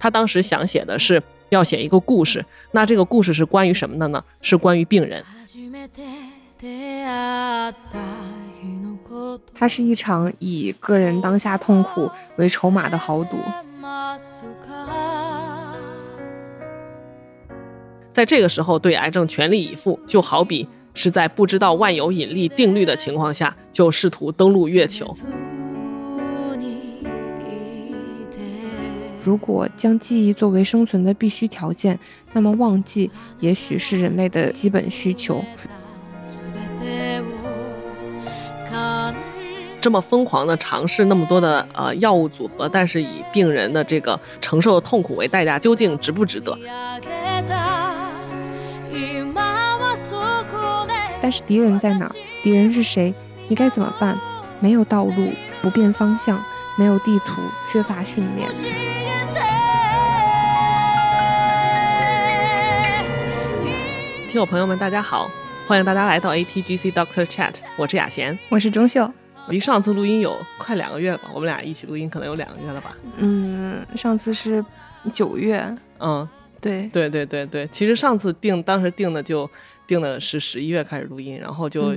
他当时想写的是要写一个故事，那这个故事是关于什么的呢？是关于病人。它是一场以个人当下痛苦为筹码的豪赌。在这个时候对癌症全力以赴，就好比是在不知道万有引力定律的情况下就试图登陆月球。如果将记忆作为生存的必须条件，那么忘记也许是人类的基本需求。这么疯狂的尝试那么多的呃药物组合，但是以病人的这个承受的痛苦为代价，究竟值不值得？但是敌人在哪？敌人是谁？你该怎么办？没有道路，不变方向，没有地图，缺乏训练。听友朋友们，大家好，欢迎大家来到 ATGC Doctor Chat，我是雅贤，我是钟秀。离上次录音有快两个月了吧？我们俩一起录音可能有两个月了吧？嗯，上次是九月。嗯，对，对对对对。其实上次定当时定的就定的是十一月开始录音，然后就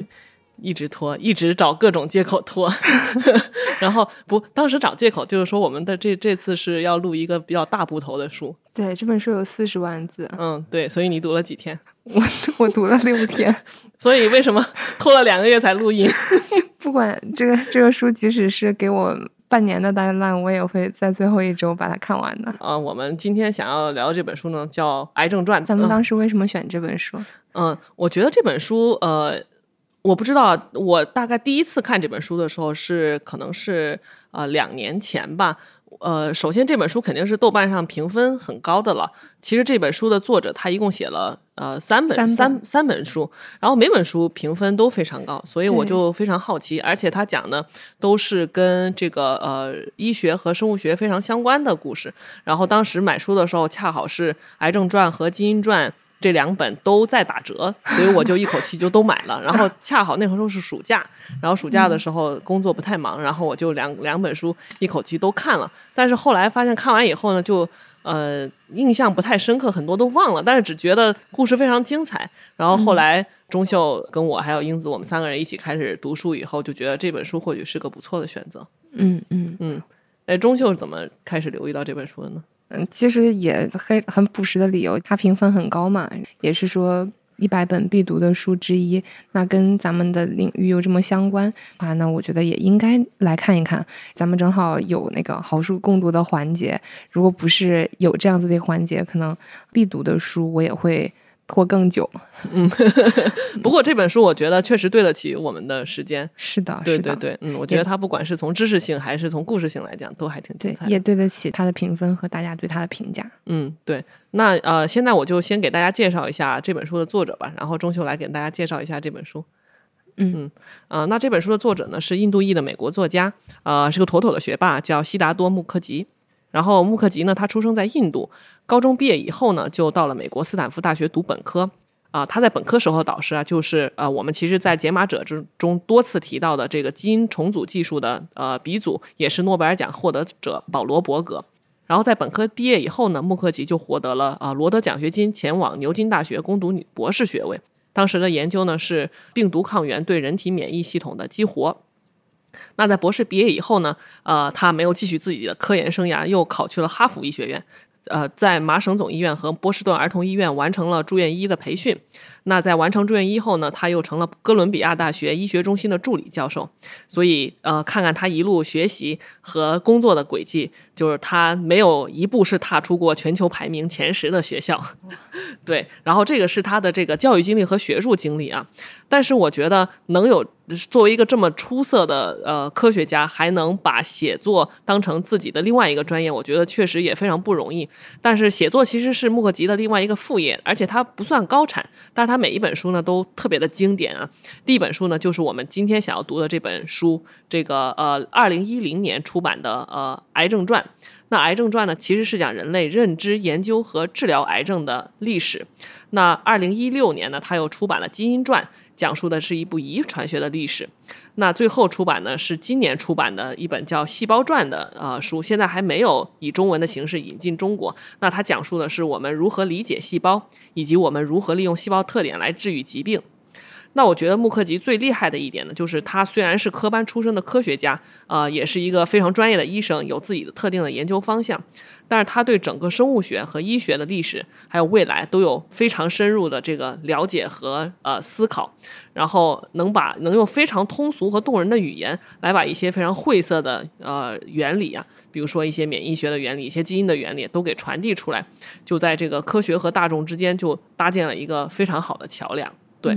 一直拖，一直找各种借口拖。然后不，当时找借口就是说我们的这这次是要录一个比较大部头的书。对，这本书有四十万字。嗯，对，所以你读了几天？我我读了六天。所以为什么拖了两个月才录音？不管这个这个书，即使是给我半年的大烂，我也会在最后一周把它看完的。啊，我们今天想要聊的这本书呢，叫《癌症传》。咱们当时为什么选这本书？嗯，我觉得这本书，呃，我不知道，我大概第一次看这本书的时候是可能是呃两年前吧。呃，首先这本书肯定是豆瓣上评分很高的了。其实这本书的作者他一共写了呃三本三三本书，然后每本书评分都非常高，所以我就非常好奇。而且他讲的都是跟这个呃医学和生物学非常相关的故事。然后当时买书的时候，恰好是《癌症传》和《基因传》。这两本都在打折，所以我就一口气就都买了。然后恰好那会儿都是暑假，然后暑假的时候工作不太忙，然后我就两两本书一口气都看了。但是后来发现看完以后呢，就呃印象不太深刻，很多都忘了。但是只觉得故事非常精彩。然后后来钟秀跟我还有英子，我们三个人一起开始读书以后，就觉得这本书或许是个不错的选择。嗯嗯嗯。哎，钟秀是怎么开始留意到这本书的呢？嗯，其实也很很朴实的理由，它评分很高嘛，也是说一百本必读的书之一。那跟咱们的领域又这么相关啊，那我觉得也应该来看一看。咱们正好有那个好书共读的环节，如果不是有这样子的环节，可能必读的书我也会。拖更久，嗯，不过这本书我觉得确实对得起我们的时间。是的，对对对，嗯，我觉得它不管是从知识性还是从故事性来讲，都还挺精彩，也对得起它的评分和大家对它的评价。嗯，对。那呃，现在我就先给大家介绍一下这本书的作者吧，然后钟秀来给大家介绍一下这本书。嗯嗯，呃，那这本书的作者呢是印度裔的美国作家，呃，是个妥妥的学霸，叫悉达多·穆克吉。然后穆克吉呢，他出生在印度，高中毕业以后呢，就到了美国斯坦福大学读本科。啊，他在本科时候的导师啊，就是呃，我们其实在解码者之中多次提到的这个基因重组技术的呃鼻祖，也是诺贝尔奖获得者保罗伯格。然后在本科毕业以后呢，穆克吉就获得了啊罗德奖学金，前往牛津大学攻读女博士学位。当时的研究呢是病毒抗原对人体免疫系统的激活。那在博士毕业以后呢，呃，他没有继续自己的科研生涯，又考去了哈佛医学院，呃，在麻省总医院和波士顿儿童医院完成了住院医的培训。那在完成住院医后呢，他又成了哥伦比亚大学医学中心的助理教授。所以，呃，看看他一路学习和工作的轨迹，就是他没有一步是踏出过全球排名前十的学校。对，然后这个是他的这个教育经历和学术经历啊。但是我觉得能有作为一个这么出色的呃科学家，还能把写作当成自己的另外一个专业，我觉得确实也非常不容易。但是写作其实是穆克吉的另外一个副业，而且他不算高产，但是他它每一本书呢都特别的经典啊。第一本书呢就是我们今天想要读的这本书，这个呃二零一零年出版的呃《癌症传》。那《癌症传》呢，其实是讲人类认知研究和治疗癌症的历史。那二零一六年呢，他又出版了《基因传》，讲述的是一部遗传学的历史。那最后出版呢是今年出版的一本叫《细胞传》的呃书，现在还没有以中文的形式引进中国。那它讲述的是我们如何理解细胞，以及我们如何利用细胞特点来治愈疾病。那我觉得穆克吉最厉害的一点呢，就是他虽然是科班出身的科学家，呃，也是一个非常专业的医生，有自己的特定的研究方向，但是他对整个生物学和医学的历史还有未来都有非常深入的这个了解和呃思考，然后能把能用非常通俗和动人的语言来把一些非常晦涩的呃原理啊，比如说一些免疫学的原理、一些基因的原理都给传递出来，就在这个科学和大众之间就搭建了一个非常好的桥梁，对。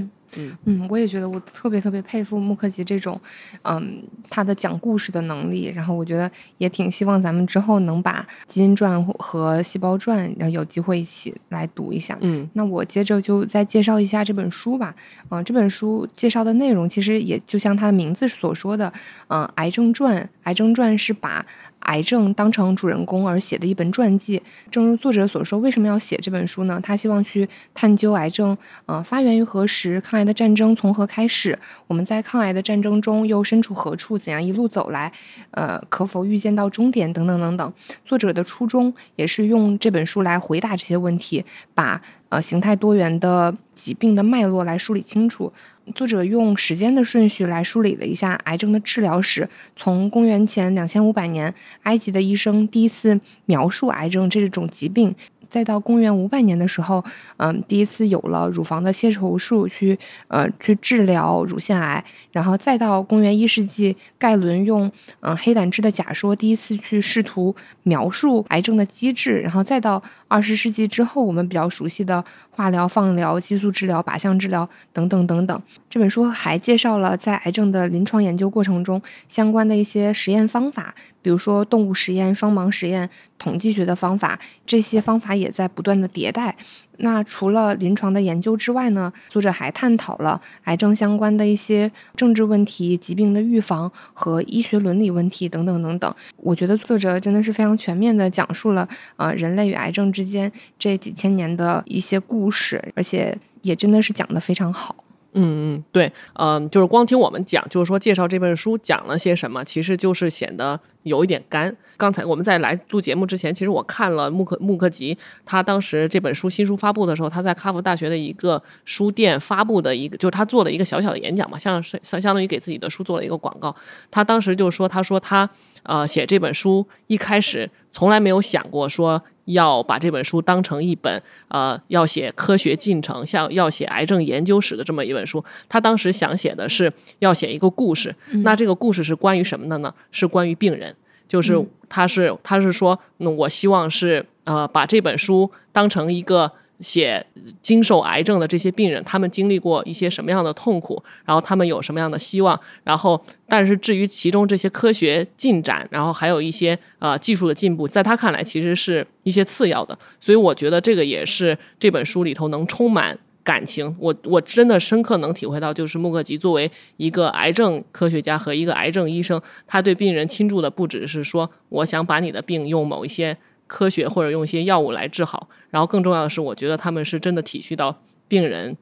嗯，我也觉得我特别特别佩服穆克吉这种，嗯，他的讲故事的能力。然后我觉得也挺希望咱们之后能把《基因传》和《细胞传》，然后有机会一起来读一下。嗯，那我接着就再介绍一下这本书吧。嗯，这本书介绍的内容其实也就像它的名字所说的，嗯，《癌症传》。《癌症传》是把癌症当成主人公而写的一本传记。正如作者所说，为什么要写这本书呢？他希望去探究癌症，嗯，发源于何时，抗癌的战争从何开始，我们在抗癌的战争中又身处何处，怎样一路走来，呃，可否预见到终点，等等等等。作者的初衷也是用这本书来回答这些问题，把呃形态多元的疾病的脉络来梳理清楚。作者用时间的顺序来梳理了一下癌症的治疗史，从公元前两千五百年，埃及的医生第一次描述癌症这种疾病。再到公元五百年的时候，嗯，第一次有了乳房的切除术去，呃，去治疗乳腺癌，然后再到公元一世纪，盖伦用嗯黑胆汁的假说第一次去试图描述癌症的机制，然后再到二十世纪之后，我们比较熟悉的化疗、放疗、激素治疗、靶向治疗等等等等。这本书还介绍了在癌症的临床研究过程中相关的一些实验方法。比如说动物实验、双盲实验、统计学的方法，这些方法也在不断的迭代。那除了临床的研究之外呢，作者还探讨了癌症相关的一些政治问题、疾病的预防和医学伦理问题等等等等。我觉得作者真的是非常全面的讲述了呃人类与癌症之间这几千年的一些故事，而且也真的是讲的非常好。嗯嗯，对，嗯，就是光听我们讲，就是说介绍这本书讲了些什么，其实就是显得有一点干。刚才我们在来录节目之前，其实我看了穆克穆克吉他当时这本书新书发布的时候，他在哈佛大学的一个书店发布的一个，就是他做了一个小小的演讲嘛，像相相当于给自己的书做了一个广告。他当时就说，他说他呃写这本书一开始从来没有想过说。要把这本书当成一本呃，要写科学进程，像要写癌症研究史的这么一本书。他当时想写的是要写一个故事，那这个故事是关于什么的呢？是关于病人，就是他是他是说，那我希望是呃，把这本书当成一个。写经受癌症的这些病人，他们经历过一些什么样的痛苦，然后他们有什么样的希望，然后但是至于其中这些科学进展，然后还有一些呃技术的进步，在他看来其实是一些次要的，所以我觉得这个也是这本书里头能充满感情。我我真的深刻能体会到，就是穆克吉作为一个癌症科学家和一个癌症医生，他对病人倾注的不只是说我想把你的病用某一些。科学或者用一些药物来治好，然后更重要的是，我觉得他们是真的体恤到病人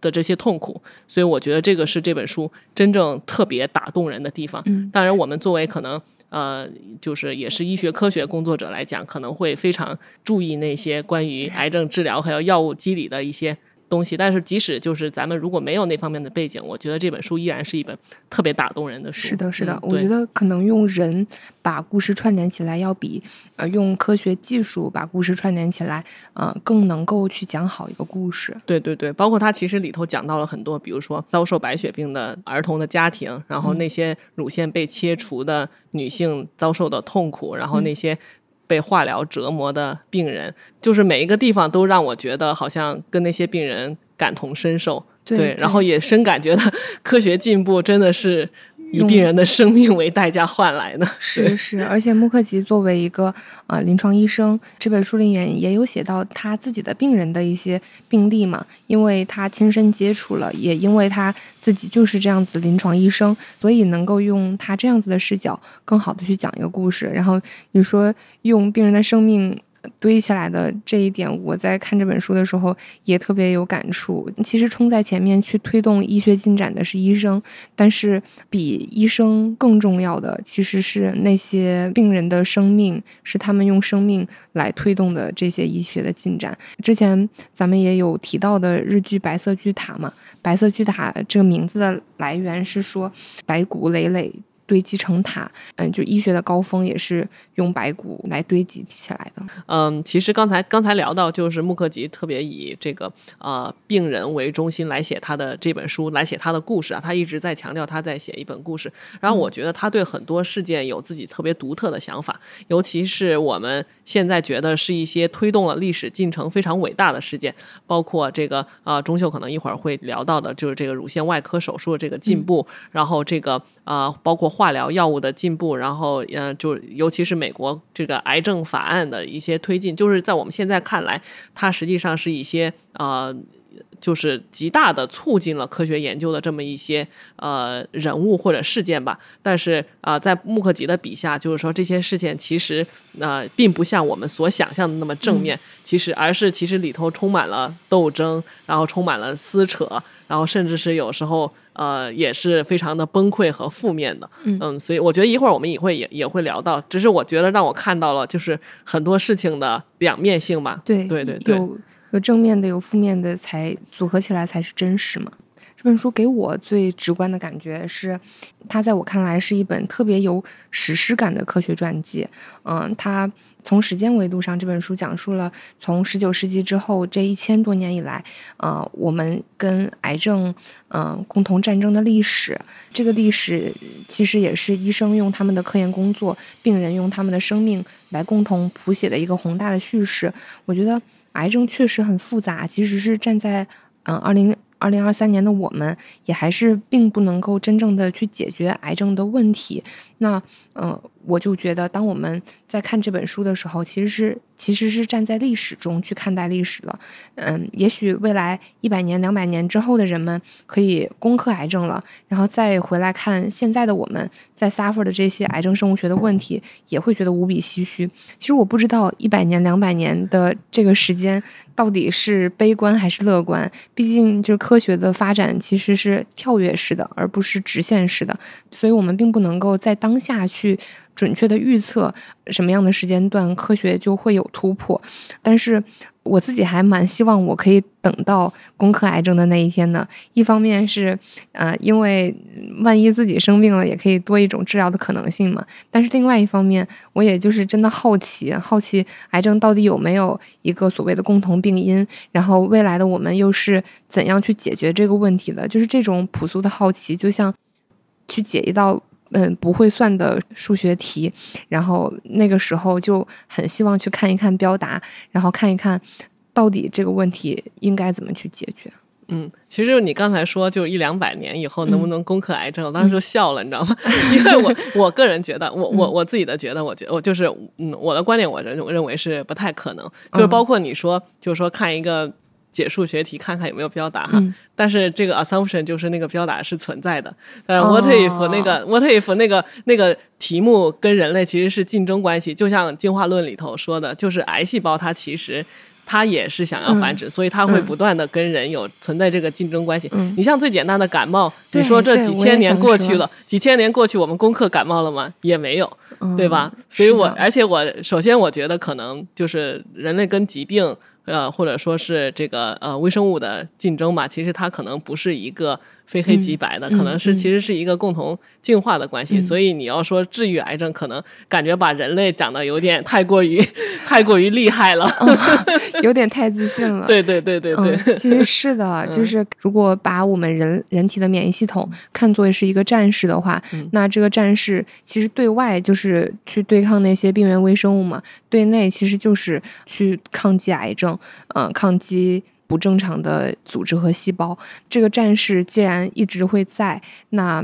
的这些痛苦，所以我觉得这个是这本书真正特别打动人的地方。嗯，当然，我们作为可能呃，就是也是医学科学工作者来讲，可能会非常注意那些关于癌症治疗还有药物机理的一些。东西，但是即使就是咱们如果没有那方面的背景，我觉得这本书依然是一本特别打动人的书。是的，是的，我觉得可能用人把故事串联起来，要比呃用科学技术把故事串联起来，呃更能够去讲好一个故事。对对对，包括它其实里头讲到了很多，比如说遭受白血病的儿童的家庭，然后那些乳腺被切除的女性遭受的痛苦，然后那些。被化疗折磨的病人，就是每一个地方都让我觉得好像跟那些病人感同身受，对，然后也深感觉到科学进步真的是。以病人的生命为代价换来的，是是，而且穆克吉作为一个呃临床医生，这本书里面也有写到他自己的病人的一些病例嘛，因为他亲身接触了，也因为他自己就是这样子临床医生，所以能够用他这样子的视角，更好的去讲一个故事。然后你说用病人的生命堆起来的这一点，我在看这本书的时候也特别有感触。其实冲在前面去推动医学进展的是医生，但是比医生更重要的其实是那些病人的生命，是他们用生命来推动的这些医学的进展。之前咱们也有提到的日剧《白色巨塔》嘛，《白色巨塔》这个名字的来源是说白骨累累。堆积成塔，嗯，就医学的高峰也是用白骨来堆积起来的。嗯，其实刚才刚才聊到，就是穆克吉特别以这个呃病人为中心来写他的这本书，来写他的故事啊。他一直在强调他在写一本故事。然后我觉得他对很多事件有自己特别独特的想法，尤其是我们现在觉得是一些推动了历史进程非常伟大的事件，包括这个呃钟秀可能一会儿会聊到的，就是这个乳腺外科手术的这个进步，然后这个呃包括。化疗药物的进步，然后呃，就尤其是美国这个癌症法案的一些推进，就是在我们现在看来，它实际上是一些呃，就是极大的促进了科学研究的这么一些呃人物或者事件吧。但是啊，在穆克吉的笔下，就是说这些事件其实呃，并不像我们所想象的那么正面，其实而是其实里头充满了斗争，然后充满了撕扯，然后甚至是有时候。呃，也是非常的崩溃和负面的，嗯，所以我觉得一会儿我们也会也也会聊到，只是我觉得让我看到了就是很多事情的两面性吧，对对对对，有有正面的，有负面的，才组合起来才是真实嘛。这本书给我最直观的感觉是，它在我看来是一本特别有史诗感的科学传记，嗯，它。从时间维度上，这本书讲述了从十九世纪之后这一千多年以来，呃，我们跟癌症，嗯，共同战争的历史。这个历史其实也是医生用他们的科研工作，病人用他们的生命来共同谱写的一个宏大的叙事。我觉得癌症确实很复杂，即使是站在嗯二零二零二三年的我们，也还是并不能够真正的去解决癌症的问题。那，嗯。我就觉得，当我们在看这本书的时候，其实是其实是站在历史中去看待历史了。嗯，也许未来一百年、两百年之后的人们可以攻克癌症了，然后再回来看现在的我们在 suffer 的这些癌症生物学的问题，也会觉得无比唏嘘。其实我不知道一百年、两百年的这个时间到底是悲观还是乐观。毕竟，就是科学的发展其实是跳跃式的，而不是直线式的，所以我们并不能够在当下去。准确的预测什么样的时间段科学就会有突破，但是我自己还蛮希望我可以等到攻克癌症的那一天的。一方面是，呃，因为万一自己生病了，也可以多一种治疗的可能性嘛。但是另外一方面，我也就是真的好奇，好奇癌症到底有没有一个所谓的共同病因，然后未来的我们又是怎样去解决这个问题的？就是这种朴素的好奇，就像去解一道。嗯，不会算的数学题，然后那个时候就很希望去看一看标答，然后看一看到底这个问题应该怎么去解决。嗯，其实你刚才说就一两百年以后能不能攻克癌症，我当时就笑了，你知道吗？因为我我个人觉得，我我我自己的觉得，我觉我就是嗯，我的观点，我认我认为是不太可能，就是包括你说，就是说看一个。解数学题看看有没有标答哈，但是这个 assumption 就是那个标答是存在的。但是 what if 那个 what if 那个那个题目跟人类其实是竞争关系，就像进化论里头说的，就是癌细胞它其实它也是想要繁殖，所以它会不断的跟人有存在这个竞争关系。你像最简单的感冒，你说这几千年过去了，几千年过去，我们攻克感冒了吗？也没有，对吧？所以我而且我首先我觉得可能就是人类跟疾病。呃，或者说是这个呃微生物的竞争吧，其实它可能不是一个。非黑即白的，可能是其实是一个共同进化的关系，所以你要说治愈癌症，可能感觉把人类讲的有点太过于太过于厉害了，有点太自信了。对对对对对，其实是的，就是如果把我们人人体的免疫系统看作是一个战士的话，那这个战士其实对外就是去对抗那些病原微生物嘛，对内其实就是去抗击癌症，嗯，抗击。不正常的组织和细胞，这个战士既然一直会在，那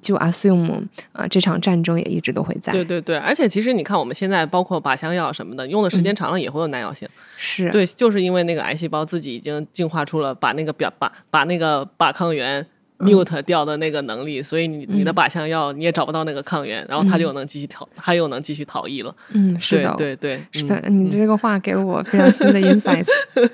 就 assume 啊，这场战争也一直都会在。对对对，而且其实你看，我们现在包括靶向药什么的，用的时间长了也会有耐药性。是对，就是因为那个癌细胞自己已经进化出了把那个表把把那个靶抗原 mute 掉的那个能力，所以你你的靶向药你也找不到那个抗原，然后它就能继续逃，它又能继续逃逸了。嗯，是的，对对，是的，你这个话给了我非常新的 insights。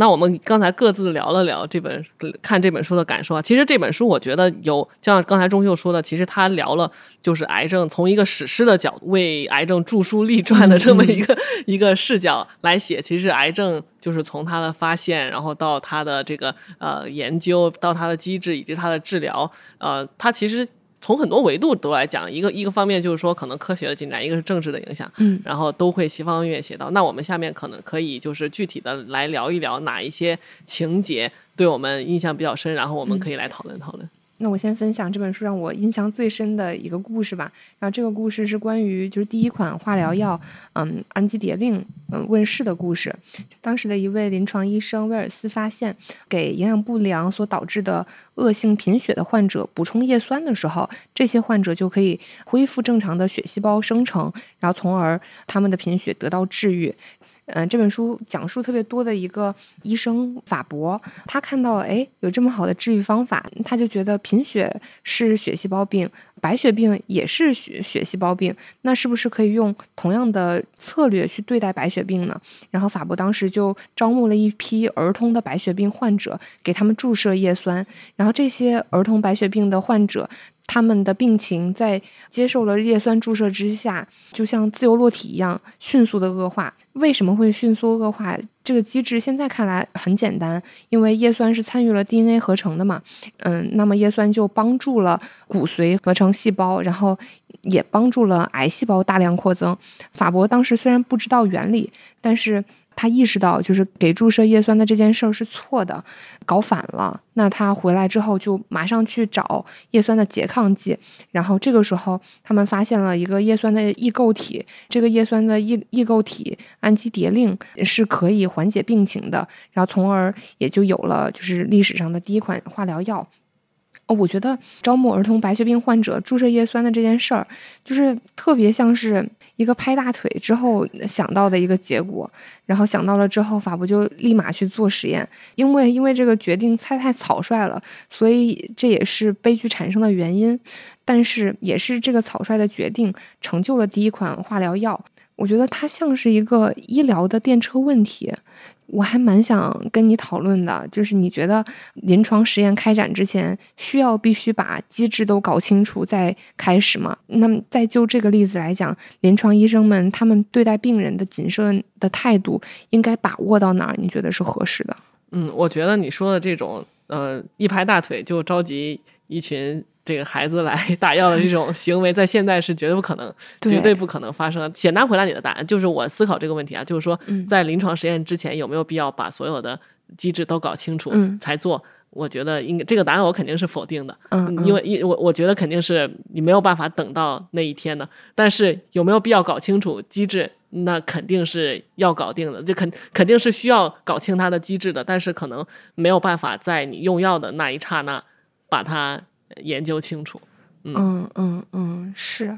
那我们刚才各自聊了聊这本看这本书的感受啊，其实这本书我觉得有就像刚才钟秀说的，其实他聊了就是癌症从一个史诗的角度为癌症著书立传的这么一个一个视角来写，其实癌症就是从它的发现，然后到它的这个呃研究，到它的机制以及它的治疗，呃，它其实。从很多维度都来讲，一个一个方面就是说，可能科学的进展，一个是政治的影响，嗯，然后都会西方音乐写到。那我们下面可能可以就是具体的来聊一聊哪一些情节对我们印象比较深，然后我们可以来讨论讨论。那我先分享这本书让我印象最深的一个故事吧。然后这个故事是关于就是第一款化疗药，嗯，氨基蝶令，嗯，问世的故事。当时的一位临床医生威尔斯发现，给营养不良所导致的恶性贫血的患者补充叶酸的时候，这些患者就可以恢复正常的血细胞生成，然后从而他们的贫血得到治愈。嗯，这本书讲述特别多的一个医生法博，他看到哎有这么好的治愈方法，他就觉得贫血是血细胞病，白血病也是血血细胞病，那是不是可以用同样的策略去对待白血病呢？然后法博当时就招募了一批儿童的白血病患者，给他们注射叶酸，然后这些儿童白血病的患者。他们的病情在接受了叶酸注射之下，就像自由落体一样，迅速的恶化。为什么会迅速恶化？这个机制现在看来很简单，因为叶酸是参与了 DNA 合成的嘛。嗯，那么叶酸就帮助了骨髓合成细胞，然后也帮助了癌细胞大量扩增。法博当时虽然不知道原理，但是。他意识到，就是给注射叶酸的这件事儿是错的，搞反了。那他回来之后，就马上去找叶酸的拮抗剂。然后这个时候，他们发现了一个叶酸的异构体，这个叶酸的异异构体氨基蝶令是可以缓解病情的。然后，从而也就有了就是历史上的第一款化疗药。哦，我觉得招募儿童白血病患者注射叶酸的这件事儿，就是特别像是。一个拍大腿之后想到的一个结果，然后想到了之后，法布就立马去做实验，因为因为这个决定太太草率了，所以这也是悲剧产生的原因。但是也是这个草率的决定成就了第一款化疗药。我觉得它像是一个医疗的电车问题。我还蛮想跟你讨论的，就是你觉得临床实验开展之前，需要必须把机制都搞清楚再开始吗？那么，再就这个例子来讲，临床医生们他们对待病人的谨慎的态度，应该把握到哪儿？你觉得是合适的？嗯，我觉得你说的这种，呃，一拍大腿就召集一群。这个孩子来 打药的这种行为，在现在是绝对不可能，绝对不可能发生。简单回答你的答案，就是我思考这个问题啊，就是说，在临床实验之前，有没有必要把所有的机制都搞清楚才做？我觉得应该这个答案我肯定是否定的，因为因我我觉得肯定是你没有办法等到那一天的。但是有没有必要搞清楚机制？那肯定是要搞定的，这肯肯定是需要搞清它的机制的。但是可能没有办法在你用药的那一刹那把它。研究清楚，嗯嗯嗯，是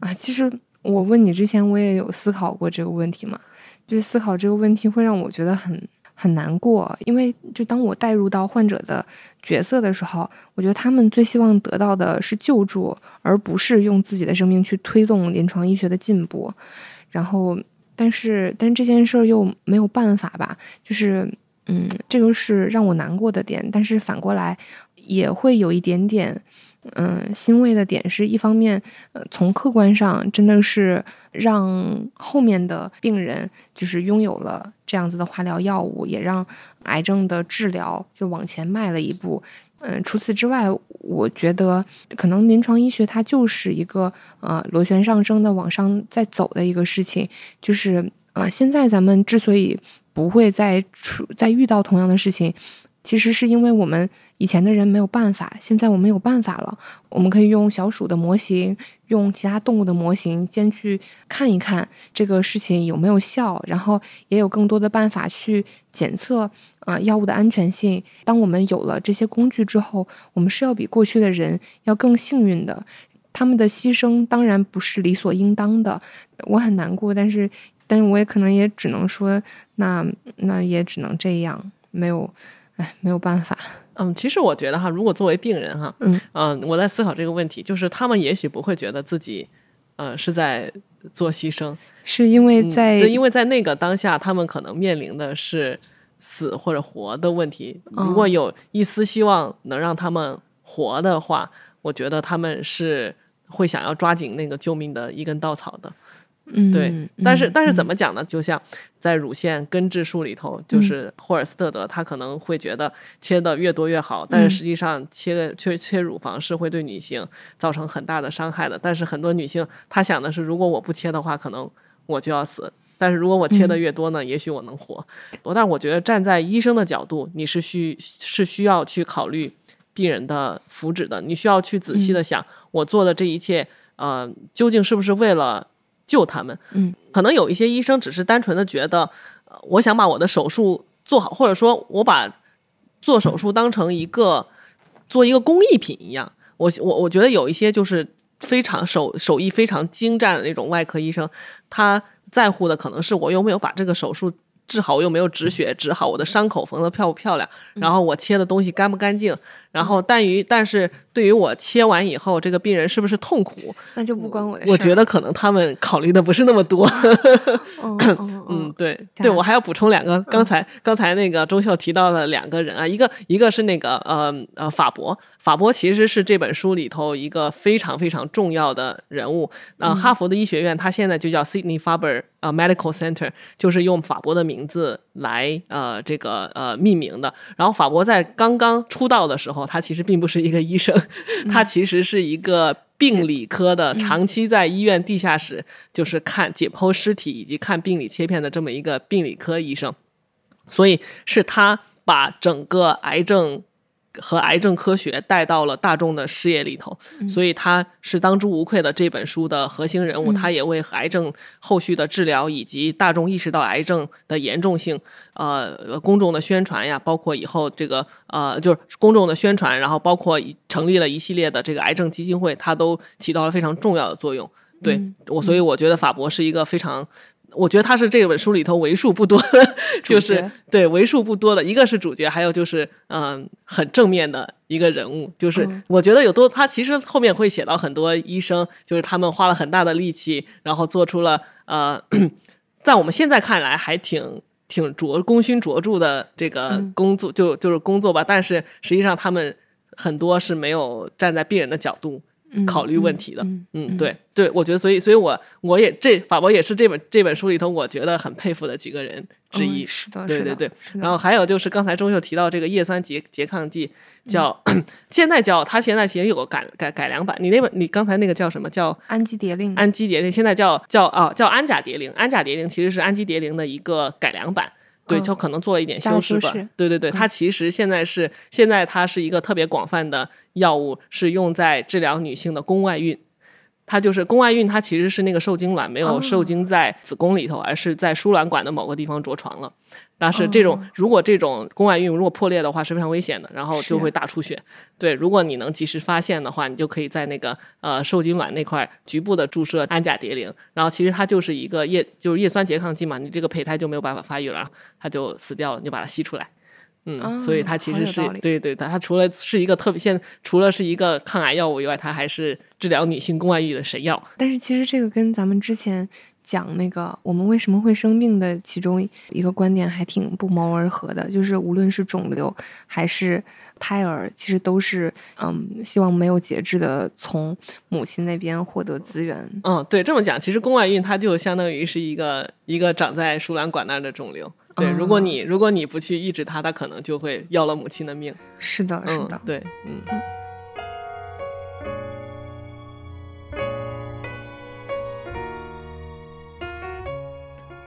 啊，其实我问你之前，我也有思考过这个问题嘛。就是思考这个问题会让我觉得很很难过，因为就当我带入到患者的角色的时候，我觉得他们最希望得到的是救助，而不是用自己的生命去推动临床医学的进步。然后，但是但是这件事儿又没有办法吧？就是嗯，这个是让我难过的点。但是反过来。也会有一点点，嗯，欣慰的点是一方面，呃，从客观上真的是让后面的病人就是拥有了这样子的化疗药物，也让癌症的治疗就往前迈了一步。嗯，除此之外，我觉得可能临床医学它就是一个呃螺旋上升的往上在走的一个事情，就是呃现在咱们之所以不会再出再遇到同样的事情。其实是因为我们以前的人没有办法，现在我们有办法了。我们可以用小鼠的模型，用其他动物的模型，先去看一看这个事情有没有效，然后也有更多的办法去检测啊药物的安全性。当我们有了这些工具之后，我们是要比过去的人要更幸运的。他们的牺牲当然不是理所应当的，我很难过，但是，但是我也可能也只能说，那那也只能这样，没有。哎，没有办法。嗯，其实我觉得哈，如果作为病人哈，嗯嗯、我在思考这个问题，就是他们也许不会觉得自己呃是在做牺牲，是因为嗯在、对，因为在那个当下，他们可能面临的是死或者活的问题。如果哦有一丝希望能让他们活的话，我觉得他们是会想要抓紧那个救命的一根稻草的。嗯，对，嗯但是但是怎么么讲呢？就像在乳腺根治术里头，嗯就是霍尔斯特德他可能会觉得切的越多越好，但嗯是实际上切个切切乳房是会对女性造成很大的伤害的。但是很多女性她想的是，如果我不切的话，可能我就要死。但是如果我切嗯的越多呢，也许我能活。我但是我觉得站在医生的角度，你是需是需要去考虑病人的福祉的，你需要去仔细嗯的想，我做的这一切，呃，究竟是不是为了救他们？嗯，可能有一些医生只是单纯的觉得，呃我想把我的手术做好，或者说我把做手术当成一个做一个工艺品一样。我我我觉得有一些就是非常手手艺非常精湛的那种外科医生，他在乎的可能是我有没有把这个手术治好，我有没有止血治好，我的伤口缝的漂不漂亮，然后我切的东西干不干净，然后但于但是对于我切完以后这个病人是不是痛苦，那就不关我的事儿。我觉得可能他们考虑的不是那么多。嗯，对对，我还要补充两个，刚才刚才那个钟秀提到了两个人啊，一个一个是那个呃呃法博，法博其实是这本书里头一个非常非常重要的人物。呃，哈佛的医学院它现在就叫 Sydney Faber 呃 Medical Center，就是用法博的名字来呃这个呃命名的。然后法国在刚刚出道的时候，他其实并不是一个医生，他其实是一个。病理科的长期在医院地下室，就是看解剖尸体以及看病理切片的这么一个病理科医生，所以是他把整个癌症和癌症科学带到了大众的视野里头，所以他是当之无愧的这本书的核心人物。他也为癌症后续的治疗以及大众意识到癌症的严重性，呃，公众的宣传呀，包括以后这个呃，就是公众的宣传，然后包括成立了一系列的这个癌症基金会，它都起到了非常重要的作用。对、我，所以我觉得法博是一个非常。我觉得他是这本书里头为数不多的，就是对为数不多的，一个是主角，还有就是嗯、很正面的一个人物。就是嗯我觉得有多，他其实后面会写到很多医生，就是他们花了很大的力气，然后做出了呃，在我们现在看来还挺挺卓功勋卓著的这个嗯工作，就就是工作吧。但是实际上他们很多是没有站在病人的角度嗯考虑问题的。嗯嗯，对对，我觉得，所以，所以我我也这法博也是这本这本书里头我觉得很佩服的几个人之一。嗯是的，对对对，然后还有就是刚才钟秀提到这个叶酸拮拮抗剂，叫、现在叫它现在其实有个改改改良版。你那本你刚才那个叫什么叫氨基蝶呤，氨基蝶呤？现在叫叫啊叫氨甲蝶呤。氨甲蝶呤其实是氨基蝶呤的一个改良版。对，嗯就可能做了一点修饰吧。嗯对对对，它其实现在是现在它是一个特别广泛的药物，是用在治疗女性的宫外孕。它就是宫外孕，它其实是那个受精卵没有哦受精在子宫里头，而是在输卵管的某个地方着床了。但是这种、哦如果这种宫外孕如果破裂的话是非常危险的，然后就会大出血。对，如果你能及时发现的话，你就可以在那个呃受精卵那块局部的注射氨甲蝶呤，然后其实它就是一个叶就是叶酸拮抗剂嘛，你这个胚胎就没有办法发育了，它就死掉了，你就把它吸出来。嗯，啊所以它其实是对对的，它除了是一个特别现，除了是一个抗癌药物以外，它还是治疗女性宫外孕的神药。但是其实这个跟咱们之前讲那个我们为什么会生病的其中一个观点还挺不谋而合的，就是无论是肿瘤还是胎儿，其实都是嗯希望没有节制的从母亲那边获得资源。嗯，对，这么讲，其实宫外孕它就相当于是一个一个长在输卵管那儿的肿瘤。对，如果你如果你不去抑制它，它可能就会要了母亲的命。是的，是嗯的，，对，嗯。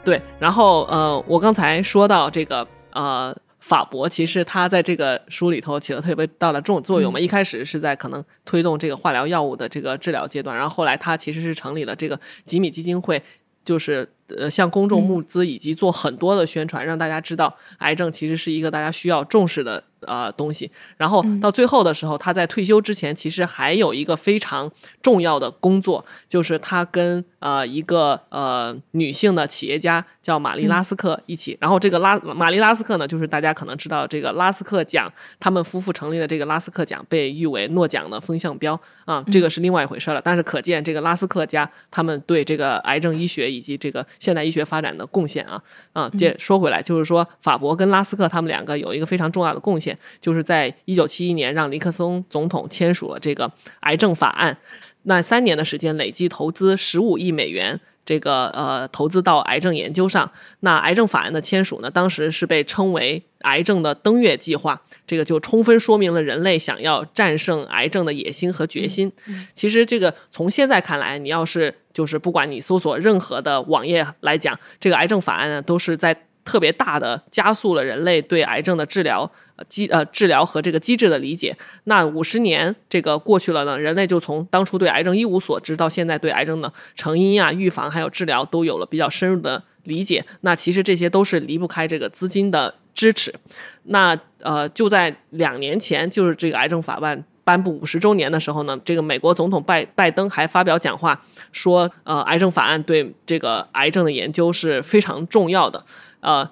对，然后呃，我刚才说到这个呃，法博其实他在这个书里头起了特别大的重作用嘛。一开始是在可能推动这个化疗药物的这个治疗阶段，然后后来他其实是成立了这个吉米基金会，就是呃向公众募资以及做很多的宣传，让大家知道癌症其实是一个大家需要重视的呃东西。然后到最后的时候，他在退休之前，其实还有一个非常重要的工作，就是他跟呃一个呃女性的企业家叫玛丽拉斯克一起，然后这个拉玛丽拉斯克呢，就是大家可能知道这个拉斯克奖，他们夫妇成立的这个拉斯克奖被誉为诺奖的风向标。啊，这个是另外一回事了。但是可见这个拉斯克家他们对这个癌症医学以及这个现代医学发展的贡献啊。啊，接说回来就是说法国跟拉斯克他们两个有一个非常重要的贡献，就是在一九七一年让尼克松总统签署了这个癌症法案。那三年的时间，累计投资十五亿美元，这个呃，投资到癌症研究上。那癌症法案的签署呢，当时是被称为“癌症的登月计划”，这个就充分说明了人类想要战胜癌症的野心和决心。其实，这个从现在看来，你要是就是不管你搜索任何的网页来讲，这个癌症法案呢，都是在特别大的加速了人类对癌症的治疗。机呃治疗和这个机制的理解，那五十年这个过去了呢，人类就从当初对癌症一无所知，到现在对癌症的成因啊、预防还有治疗都有了比较深入的理解。那其实这些都是离不开这个资金的支持。那呃，就在两年前，就是这个癌症法案颁布五十周年的时候呢，这个美国总统拜拜登还发表讲话说，呃，癌症法案对这个癌症的研究是非常重要的，呃。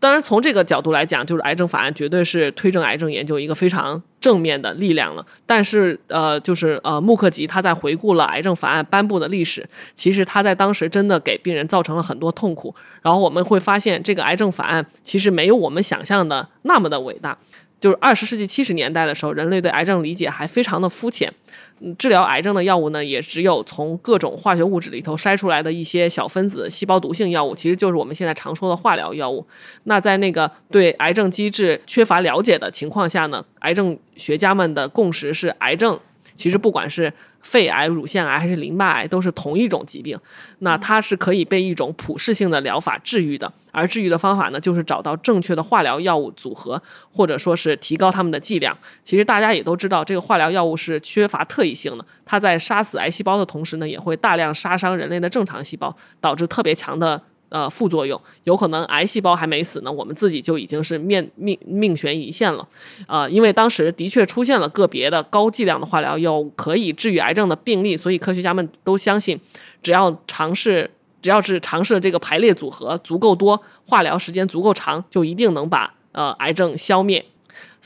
当然，从这个角度来讲，就是癌症法案绝对是推动癌症研究一个非常正面的力量了。但是，呃，就是呃，穆克吉他在回顾了癌症法案颁布的历史，其实他在当时真的给病人造成了很多痛苦。然后我们会发现，这个癌症法案其实没有我们想象的那么的伟大。就是二十世纪七十年代的时候，人类对癌症理解还非常的肤浅。治疗癌症的药物呢，也只有从各种化学物质里头筛出来的一些小分子细胞毒性药物，其实就是我们现在常说的化疗药物。那在那个对癌症机制缺乏了解的情况下呢，癌症学家们的共识是，癌症其实不管是。肺癌、乳腺癌还是淋巴癌，都是同一种疾病。那它是可以被一种普适性的疗法治愈的，而治愈的方法呢，就是找到正确的化疗药物组合，或者说是提高它们的剂量。其实大家也都知道，这个化疗药物是缺乏特异性的，它在杀死癌细胞的同时呢，也会大量杀伤人类的正常细胞，导致特别强的。呃，副作用有可能癌细胞还没死呢，我们自己就已经是面命命悬一线了。呃，因为当时的确出现了个别的高剂量的化疗药可以治愈癌症的病例，所以科学家们都相信，只要尝试，只要是尝试这个排列组合足够多，化疗时间足够长，就一定能把呃癌症消灭。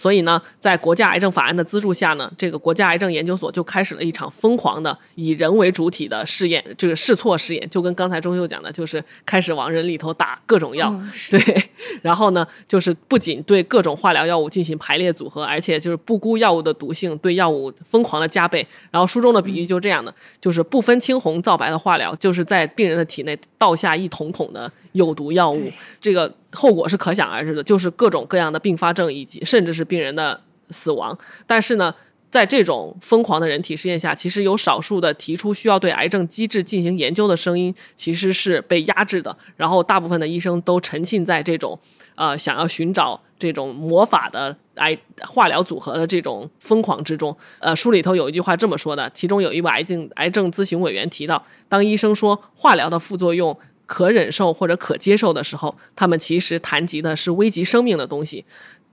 所以呢，在国家癌症法案的资助下呢，这个国家癌症研究所就开始了一场疯狂的以人为主体的试验，这个试错试验，就跟刚才钟秀讲的，就是开始往人里头打各种药，对，然后呢，就是不仅对各种化疗药物进行排列组合，而且就是不顾药物的毒性，对药物疯狂的加倍。然后书中的比喻就这样的，就是不分青红皂白的化疗，就是在病人的体内倒下一桶桶的有毒药物，这个。后果是可想而知的，就是各种各样的并发症，以及甚至是病人的死亡。但是呢，在这种疯狂的人体试验下，其实有少数的提出需要对癌症机制进行研究的声音，其实是被压制的。然后，大部分的医生都沉浸在这种呃想要寻找这种魔法的癌化疗组合的这种疯狂之中。呃，书里头有一句话这么说的，其中有一位癌症癌症咨询委员提到，当医生说化疗的副作用。可忍受或者可接受的时候，他们其实谈及的是危及生命的东西。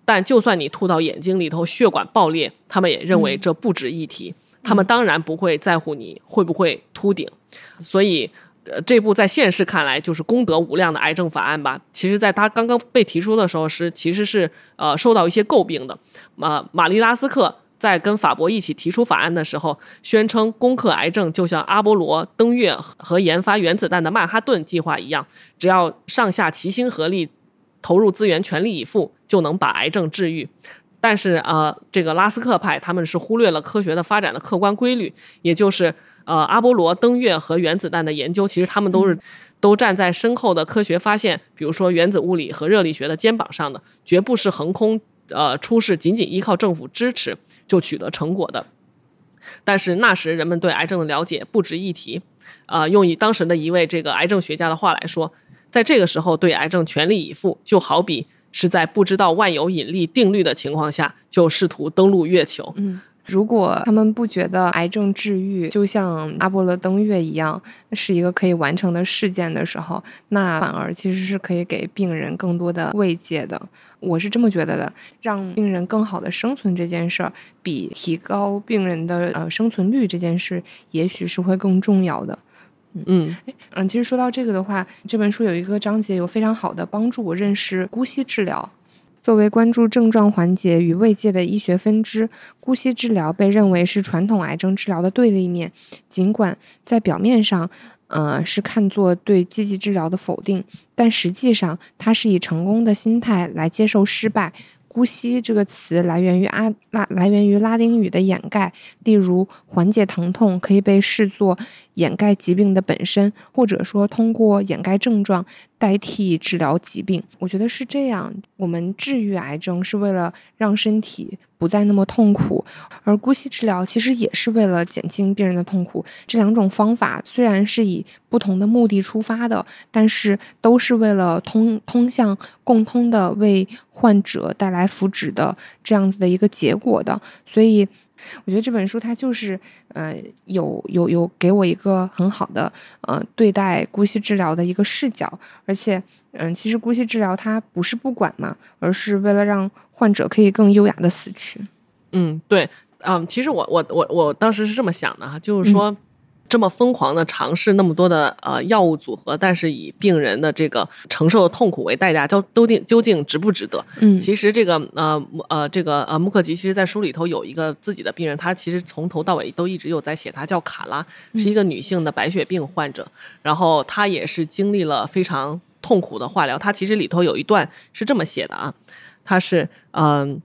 但就算你吐到眼睛里头，血管爆裂，他们也认为这不值一提。他们当然不会在乎你会不会秃顶。所以，呃，这部在现实看来就是功德无量的癌症法案吧。其实，在他刚刚被提出的时候，是其实是呃受到一些诟病的。马马利拉斯克。在跟法国一起提出法案的时候，宣称攻克癌症就像阿波罗登月和研发原子弹的曼哈顿计划一样，只要上下齐心合力，投入资源，全力以赴，就能把癌症治愈。但是，呃，这个拉斯克派他们是忽略了科学的发展的客观规律，也就是，呃，阿波罗登月和原子弹的研究，其实他们都是都站在深厚的科学发现，比如说原子物理和热力学的肩膀上的，绝不是横空。呃，出事仅仅依靠政府支持就取得成果的，但是那时人们对癌症的了解不值一提。啊，用以当时的一位这个癌症学家的话来说，在这个时候对癌症全力以赴，就好比是在不知道万有引力定律的情况下就试图登陆月球。嗯。如果他们不觉得癌症治愈就像阿波罗登月一样是一个可以完成的事件的时候，那反而其实是可以给病人更多的慰藉的。我是这么觉得的，让病人更好的生存这件事儿，比提高病人的呃生存率这件事，也许是会更重要的。嗯嗯，其实说到这个的话，这本书有一个章节有非常好的帮助我认识姑息治疗。作为关注症状缓解与慰藉的医学分支，姑息治疗被认为是传统癌症治疗的对立面。尽管在表面上，呃，是看作对积极治疗的否定，但实际上它是以成功的心态来接受失败。姑息这个词来源于阿拉来源于拉丁语的掩盖，例如缓解疼痛可以被视作掩盖疾病的本身，或者说通过掩盖症状代替治疗疾病。我觉得是这样，我们治愈癌症是为了让身体不再那么痛苦，而姑息治疗其实也是为了减轻病人的痛苦。这两种方法虽然是以不同的目的出发的，但是都是为了通通向共通的为患者带来福祉的这样子的一个结果的。所以，我觉得这本书它就是呃有有有给我一个很好的呃对待姑息治疗的一个视角，而且嗯，其实姑息治疗它不是不管嘛，而是为了让患者可以更优雅的死去。嗯，对，嗯，其实我我我我当时是这么想的哈，就是说。这么疯狂的尝试那么多的呃药物组合，但是以病人的这个承受的痛苦为代价，究究竟究竟值不值得？嗯，其实这个呃呃这个呃穆克吉，其实在书里头有一个自己的病人，他其实从头到尾都一直有在写，他叫卡拉，是一个女性的白血病患者，然后她也是经历了非常痛苦的化疗。她其实里头有一段是这么写的啊，她是嗯。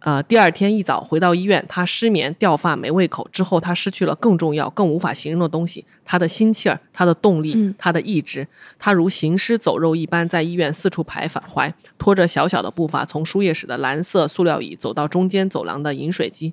呃，第二天一早回到医院，他失眠、掉发、没胃口。之后，他失去了更重要、更无法形容的东西：他的心气儿、他的动力、他的意志。他如行尸走肉一般在医院四处徘徊，拖着小小的步伐，从输液室的蓝色塑料椅走到中间走廊的饮水机。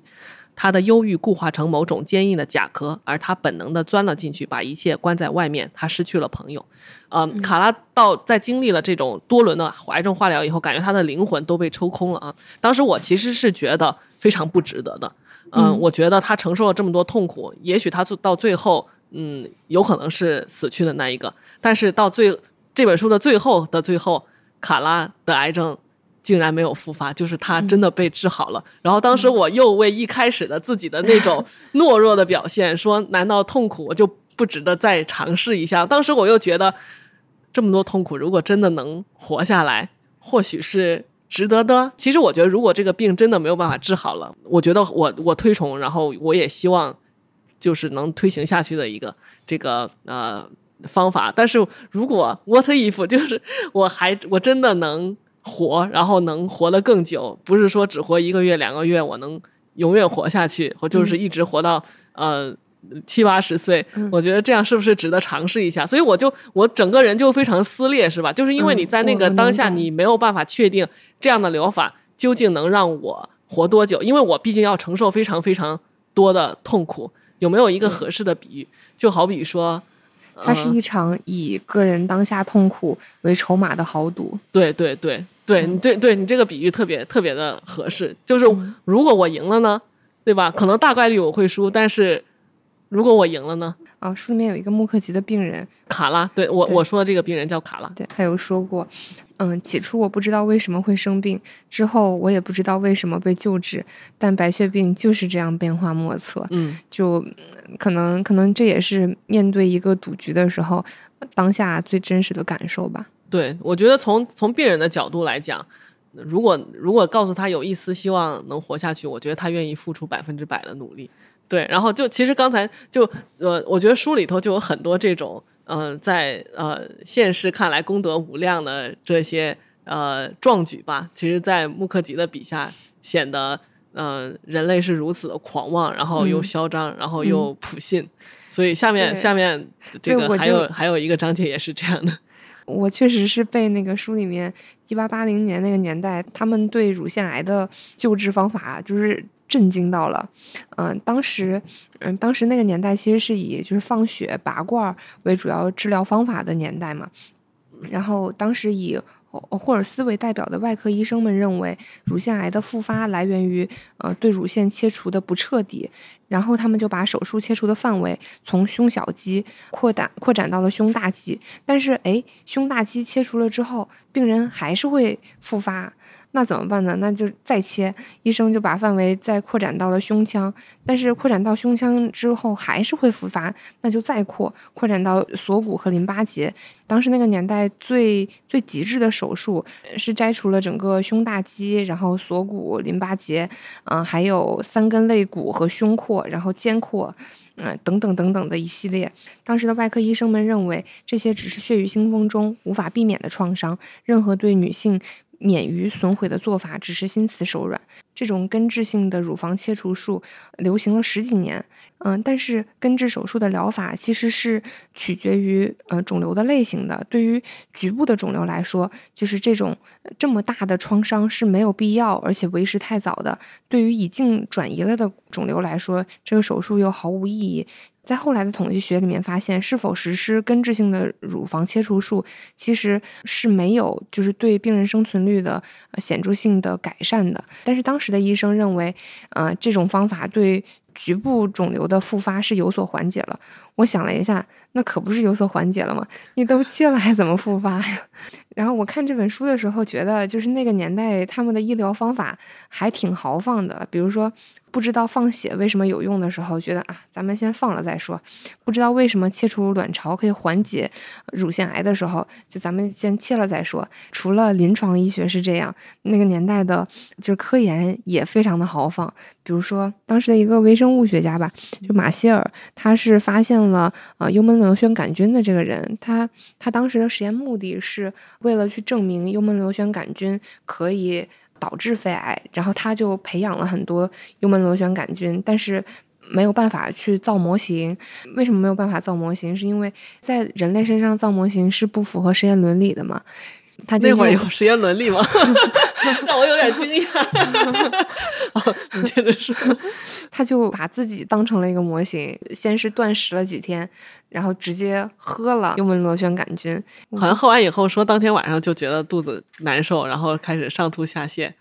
他的忧郁固化成某种坚硬的甲壳，而他本能的钻了进去，把一切关在外面。他失去了朋友。嗯，卡拉到在经历了这种多轮的癌症化疗以后，感觉他的灵魂都被抽空了啊！当时我其实是觉得非常不值得的。嗯，我觉得他承受了这么多痛苦，也许他到最后，嗯，有可能是死去的那一个。但是到最这本书的最后的最后，卡拉的癌症。竟然没有复发，就是他真的被治好了。然后当时我又为一开始的自己的那种 懦弱的表现说：“难道痛苦我就不值得再尝试一下？”当时我又觉得这么多痛苦，如果真的能活下来，或许是值得的。其实我觉得，如果这个病真的没有办法治好了，我觉得我我推崇，然后我也希望就是能推行下去的一个这个呃方法。但是如果 what if 就是我还我真的能。活，然后能活得更久，不是说只活一个月、两个月，我能永远活下去，我就是一直活到呃七八十岁。我觉得这样是不是值得尝试一下？所以我就我整个人就非常撕裂，是吧？就是因为你在那个当下，你没有办法确定这样的疗法究竟能让我活多久，因为我毕竟要承受非常非常多的痛苦。有没有一个合适的比喻？就好比说。它是一场以个人当下痛苦为筹码的豪赌。对对对对，你对对你这个比喻特别特别的合适。就是如果我赢了呢，对吧？可能大概率我会输，但是如果我赢了呢？啊，书里面有一个穆克吉的病人卡拉，对我我说的这个病人叫卡拉。对，他有说过，嗯，起初我不知道为什么会生病，之后我也不知道为什么被救治，但白血病就是这样变化莫测。嗯，就可能可能这也是面对一个赌局的时候，当下最真实的感受吧。对，我觉得从从病人的角度来讲，如果如果告诉他有一丝希望能活下去，我觉得他愿意付出百分之百的努力。对，然后就其实刚才就呃，我觉得书里头就有很多这种，嗯，在呃现实看来功德无量的这些呃壮举吧，其实，在穆克吉的笔下显得，嗯，人类是如此的狂妄，然后又嚣张，然后又普信。所以下面下面这个还有还有一个章节也是这样的。我确实是被那个书里面一八八零年那个年代，他们对乳腺癌的救治方法就是。震惊到了，嗯，当时，嗯，当时那个年代其实是以就是放血拔罐为主要治疗方法的年代嘛，然后当时以霍尔斯为代表的外科医生们认为，乳腺癌的复发来源于呃对乳腺切除的不彻底，然后他们就把手术切除的范围从胸小肌扩展扩展到了胸大肌，但是哎，胸大肌切除了之后，病人还是会复发。那怎么办呢？那就再切。医生就把范围再扩展到了胸腔，但是扩展到胸腔之后还是会复发，那就再扩，扩展到锁骨和淋巴结。当时那个年代最最极致的手术是摘除了整个胸大肌，然后锁骨、淋巴结，嗯，还有三根肋骨和胸廓，然后肩廓。嗯，等等等等的一系列，当时的外科医生们认为这些只是血雨腥风中无法避免的创伤，任何对女性免于损毁的做法只是心慈手软。这种根治性的乳房切除术流行了十几年。嗯，但是根治手术的疗法其实是取决于呃肿瘤的类型的。对于局部的肿瘤来说，就是这种这么大的创伤是没有必要，而且为时太早的。对于已经转移了的肿瘤来说，这个手术又毫无意义。在后来的统计学里面发现，是否实施根治性的乳房切除术，其实是没有就是对病人生存率的显著性的改善的。但是当时的医生认为，呃，这种方法对。局部肿瘤的复发是有所缓解了，我想了一下，那可不是有所缓解了吗？你都切了还怎么复发呀？然后我看这本书的时候，觉得就是那个年代他们的医疗方法还挺豪放的，比如说。不知道放血为什么有用的时候，觉得啊，咱们先放了再说。不知道为什么切除卵巢可以缓解乳腺癌的时候，就咱们先切了再说。除了临床医学是这样，那个年代的，就是科研也非常的豪放。比如说，当时的一个微生物学家吧，就马歇尔，他是发现了呃幽门螺旋杆菌的这个人。他他当时的实验目的是为了去证明幽门螺旋杆菌可以。导致肺癌，然后他就培养了很多幽门螺旋杆菌，但是没有办法去造模型。为什么没有办法造模型？是因为在人类身上造模型是不符合实验伦理的嘛？他那会儿有实验伦理吗？让我有点惊讶。你接着说，他就把自己当成了一个模型，先是断食了几天，然后直接喝了幽门螺旋杆菌。好像喝完以后说，当天晚上就觉得肚子难受，然后开始上吐下泻。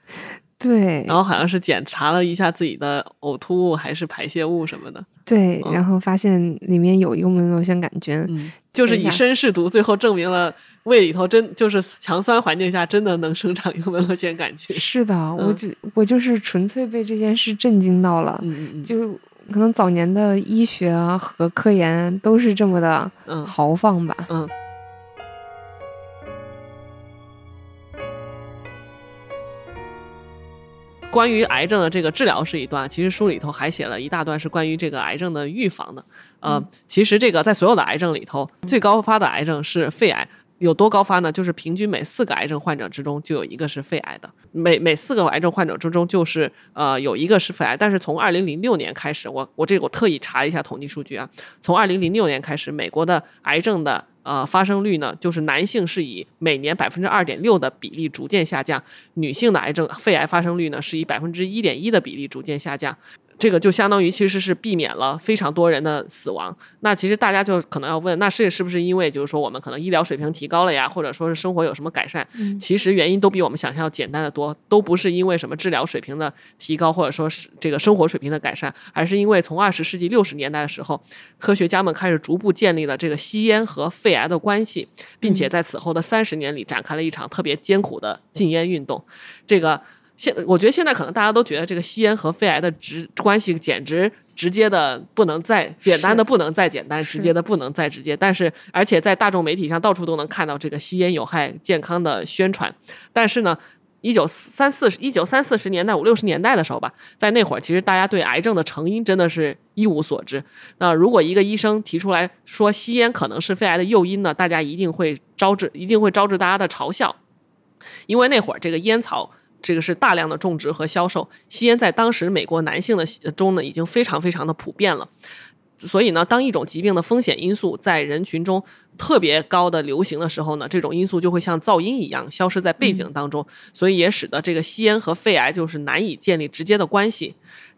对，然后好像是检查了一下自己的呕吐物还是排泄物什么的。对，然后发现里面有幽门螺旋杆菌，就是以身试毒，最后证明了胃里头真就是强酸环境下真的能生长幽门螺旋杆菌。是的，我就我就是纯粹被这件事震惊到了。嗯嗯就是可能早年的医学和科研都是这么的豪放吧。嗯。关于癌症的这个治疗是一段，其实书里头还写了一大段是关于这个癌症的预防的。呃，其实这个在所有的癌症里头，最高发的癌症是肺癌，有多高发呢？就是平均每四个癌症患者之中就有一个是肺癌的，每每四个癌症患者之中就是呃有一个是肺癌。但是从二零零六年开始，我我这个我特意查一下统计数据啊，从二零零六年开始，美国的癌症的。呃，发生率呢，就是男性是以每年百分之二点六的比例逐渐下降，女性的癌症肺癌发生率呢是以百分之一点一的比例逐渐下降。这个就相当于其实是避免了非常多人的死亡。那其实大家就可能要问，那是是不是因为就是说我们可能医疗水平提高了呀，或者说是生活有什么改善？其实原因都比我们想象要简单的多，都不是因为什么治疗水平的提高，或者说是这个生活水平的改善，而是因为从二十世纪六十年代的时候，科学家们开始逐步建立了这个吸烟和肺癌的关系，并且在此后的三十年里展开了一场特别艰苦的禁烟运动。这个。现我觉得现在可能大家都觉得这个吸烟和肺癌的直关系简直直接的不能再简单的不能再简单，直接的不能再直接。但是而且在大众媒体上到处都能看到这个吸烟有害健康的宣传。但是呢，一九三四一九三四十年代五六十年代的时候吧，在那会儿其实大家对癌症的成因真的是一无所知。那如果一个医生提出来说吸烟可能是肺癌的诱因呢，大家一定会招致一定会招致大家的嘲笑，因为那会儿这个烟草。这个是大量的种植和销售，吸烟在当时美国男性的中呢已经非常非常的普遍了。所以呢，当一种疾病的风险因素在人群中特别高的流行的时候呢，这种因素就会像噪音一样消失在背景当中，所以也使得这个吸烟和肺癌就是难以建立直接的关系。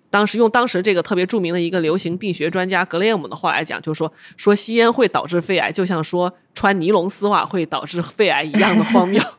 当时用当时这个特别著名的一个流行病学专家格雷厄姆的话来讲，就是说说吸烟会导致肺癌，就像说穿尼龙丝袜会导致肺癌一样的荒谬。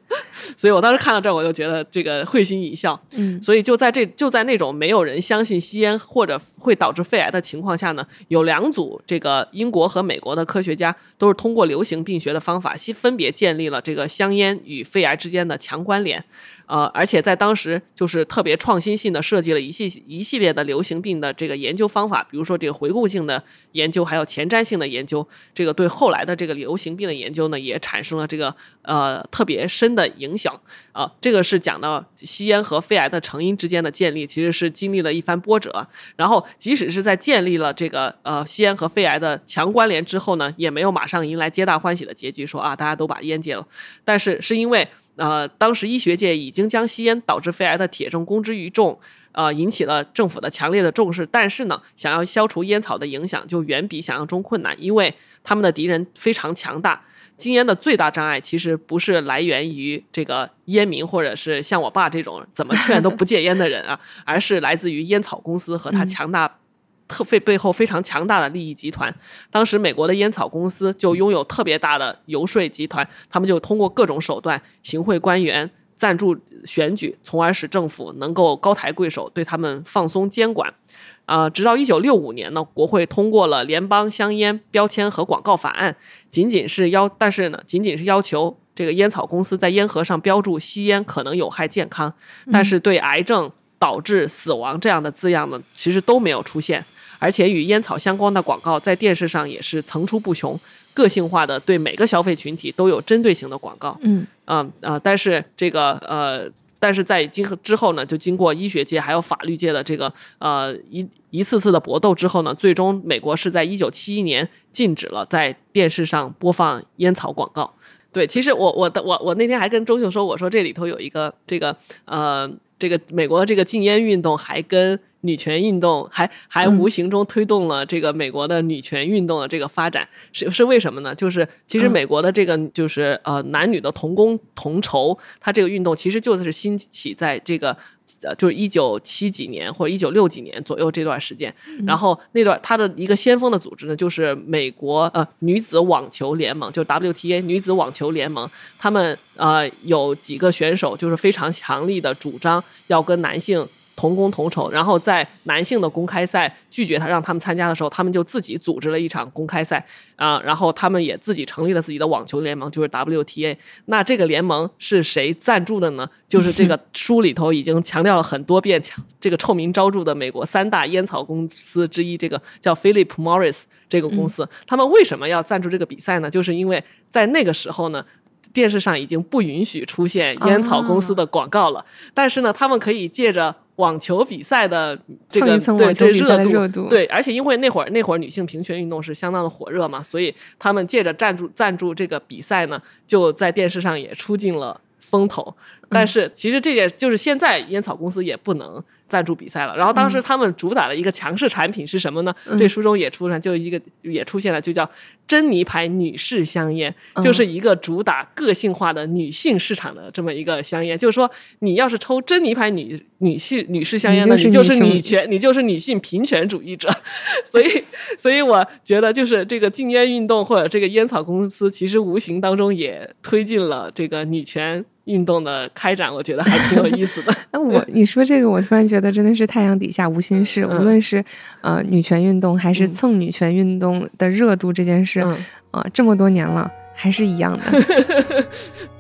所以我当时看到这儿，我就觉得这个会心一笑。嗯，所以就在这就在那种没有人相信吸烟或者会导致肺癌的情况下呢，有两组这个英国和美国的科学家都是通过流行病学的方法，分别建立了这个香烟与肺癌之间的强关联。呃，而且在当时就是特别创新性的设计了一系一系列的流行病的这个研究方法，比如说这个回顾性的研究，还有前瞻性的研究，这个对后来的这个流行病的研究呢，也产生了这个呃特别深的影响啊。这个是讲到吸烟和肺癌的成因之间的建立，其实是经历了一番波折。然后，即使是在建立了这个呃吸烟和肺癌的强关联之后呢，也没有马上迎来皆大欢喜的结局，说啊大家都把烟戒了。但是是因为呃，当时医学界已经将吸烟导致肺癌的铁证公之于众，呃，引起了政府的强烈的重视。但是呢，想要消除烟草的影响，就远比想象中困难，因为他们的敌人非常强大。禁烟的最大障碍其实不是来源于这个烟民，或者是像我爸这种怎么劝都不戒烟的人啊，而是来自于烟草公司和他强大。特费背后非常强大的利益集团，当时美国的烟草公司就拥有特别大的游说集团，他们就通过各种手段，行贿官员、赞助选举，从而使政府能够高抬贵手，对他们放松监管。啊，直到一九六五年呢，国会通过了联邦香烟标签和广告法案，仅仅是要，但是呢，仅仅是要求这个烟草公司在烟盒上标注吸烟可能有害健康，但是对癌症导致死亡这样的字样呢，其实都没有出现。而且与烟草相关的广告在电视上也是层出不穷，个性化的对每个消费群体都有针对性的广告。嗯，啊啊！但是这个呃，但是在今之后呢，就经过医学界还有法律界的这个呃一一次次的搏斗之后呢，最终美国是在一九七一年禁止了在电视上播放烟草广告。对，其实我我的我我那天还跟周秀说，我说这里头有一个这个呃这个美国的这个禁烟运动还跟。女权运动还还无形中推动了这个美国的女权运动的这个发展，是是为什么呢？就是其实美国的这个就是呃男女的同工同酬，它这个运动其实就是兴起在这个呃就是一九七几年或者一九六几年左右这段时间，然后那段它的一个先锋的组织呢，就是美国呃女子网球联盟，就 WTA 女子网球联盟，他们呃有几个选手就是非常强力的主张要跟男性。同工同酬，然后在男性的公开赛拒绝他让他们参加的时候，他们就自己组织了一场公开赛啊，然后他们也自己成立了自己的网球联盟，就是 WTA。那这个联盟是谁赞助的呢？就是这个 书里头已经强调了很多遍，这个臭名昭著的美国三大烟草公司之一，这个叫 Philip Morris 这个公司，他们为什么要赞助这个比赛呢？就是因为在那个时候呢。电视上已经不允许出现烟草公司的广告了，但是呢，他们可以借着网球比赛的这个对这热度，对，而且因为那会儿那会儿女性平权运动是相当的火热嘛，所以他们借着赞助赞助这个比赛呢，就在电视上也出尽了风头。但是其实这也就是现在烟草公司也不能。赞助比赛了，然后当时他们主打的一个强势产品是什么呢？这书中也出现，就一个也出现了，就叫珍妮牌女士香烟，就是一个主打个性化的女性市场的这么一个香烟。就是说，你要是抽珍妮牌女女性女士香烟呢，你就是女权，你就是女性平权主义者。所以，所以我觉得，就是这个禁烟运动或者这个烟草公司，其实无形当中也推进了这个女权。运动的开展，我觉得还挺有意思的。那 我你说这个，我突然觉得真的是太阳底下无心事。无论是呃女权运动，还是蹭女权运动的热度这件事，啊，这么多年了，还是一样的。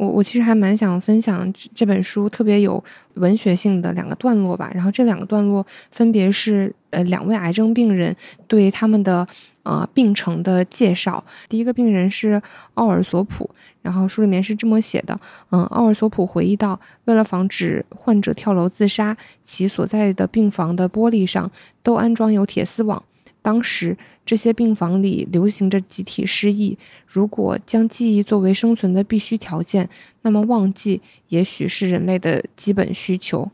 我我其实还蛮想分享这本书特别有文学性的两个段落吧，然后这两个段落分别是呃两位癌症病人对他们的呃病程的介绍。第一个病人是奥尔索普，然后书里面是这么写的，嗯，奥尔索普回忆到，为了防止患者跳楼自杀，其所在的病房的玻璃上都安装有铁丝网。当时这些病房里流行着集体失忆。如果将记忆作为生存的必须条件，那么忘记也许是人类的基本需求。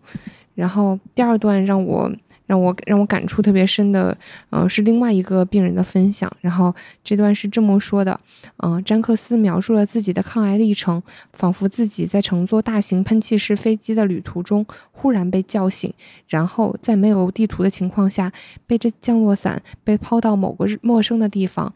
然后第二段让我。让我让我感触特别深的，嗯，是另外一个病人的分享。然后这段是这么说的，嗯，詹克斯描述了自己的抗癌历程，仿佛自己在乘坐大型喷气式飞机的旅途中忽然被叫醒，然后在没有地图的情况下，背着降落伞被抛到某个陌生的地方。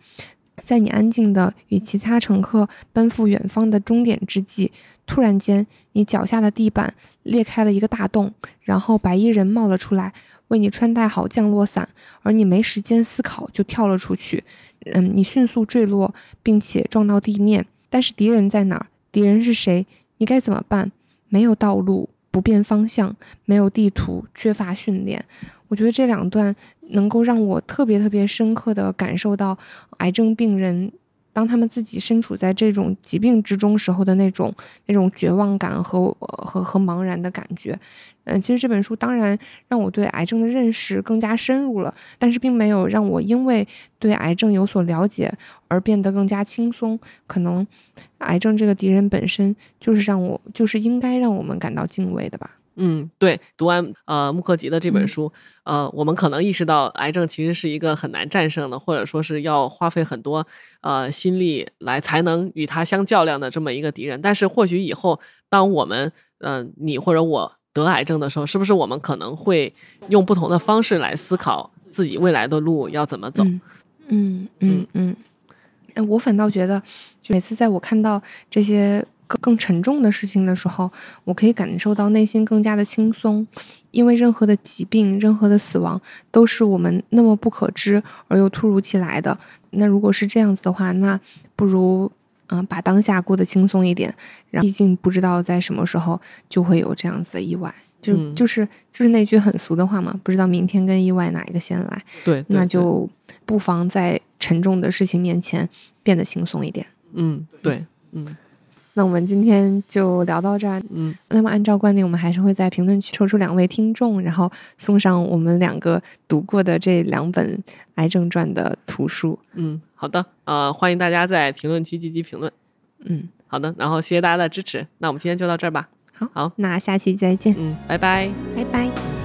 在你安静的与其他乘客奔赴远方的终点之际，突然间，你脚下的地板裂开了一个大洞，然后白衣人冒了出来，为你穿戴好降落伞，而你没时间思考就跳了出去。嗯，你迅速坠落，并且撞到地面。但是敌人在哪儿？敌人是谁？你该怎么办？没有道路，不变方向，没有地图，缺乏训练。我觉得这两段能够让我特别特别深刻的感受到癌症病人。当他们自己身处在这种疾病之中时候的那种那种绝望感和和和茫然的感觉，嗯，其实这本书当然让我对癌症的认识更加深入了，但是并没有让我因为对癌症有所了解而变得更加轻松。可能癌症这个敌人本身就是让我就是应该让我们感到敬畏的吧。嗯，对，读完呃穆克吉的这本书，呃，我们可能意识到癌症其实是一个很难战胜的，或者说是要花费很多呃心力来才能与它相较量的这么一个敌人。但是或许以后，当我们嗯你或者我得癌症的时候，是不是我们可能会用不同的方式来思考自己未来的路要怎么走？嗯嗯嗯，哎，我反倒觉得，就每次在我看到这些。更沉重的事情的时候，我可以感受到内心更加的轻松，因为任何的疾病、任何的死亡都是我们那么不可知而又突如其来的。那如果是这样子的话，那不如嗯把当下过得轻松一点。然后，毕竟不知道在什么时候就会有这样子的意外，就就是就是那句很俗的话嘛，不知道明天跟意外哪一个先来。对，那就不妨在沉重的事情面前变得轻松一点。嗯，对，嗯。那我们今天就聊到这儿。嗯，那么按照惯例，我们还是会在评论区抽出两位听众，然后送上我们两个读过的这两本《癌症传》的图书。嗯，好的，呃，欢迎大家在评论区积极评论。嗯，好的，然后谢谢大家的支持。那我们今天就到这儿吧。好，好，那下期再见。嗯，拜拜，拜拜。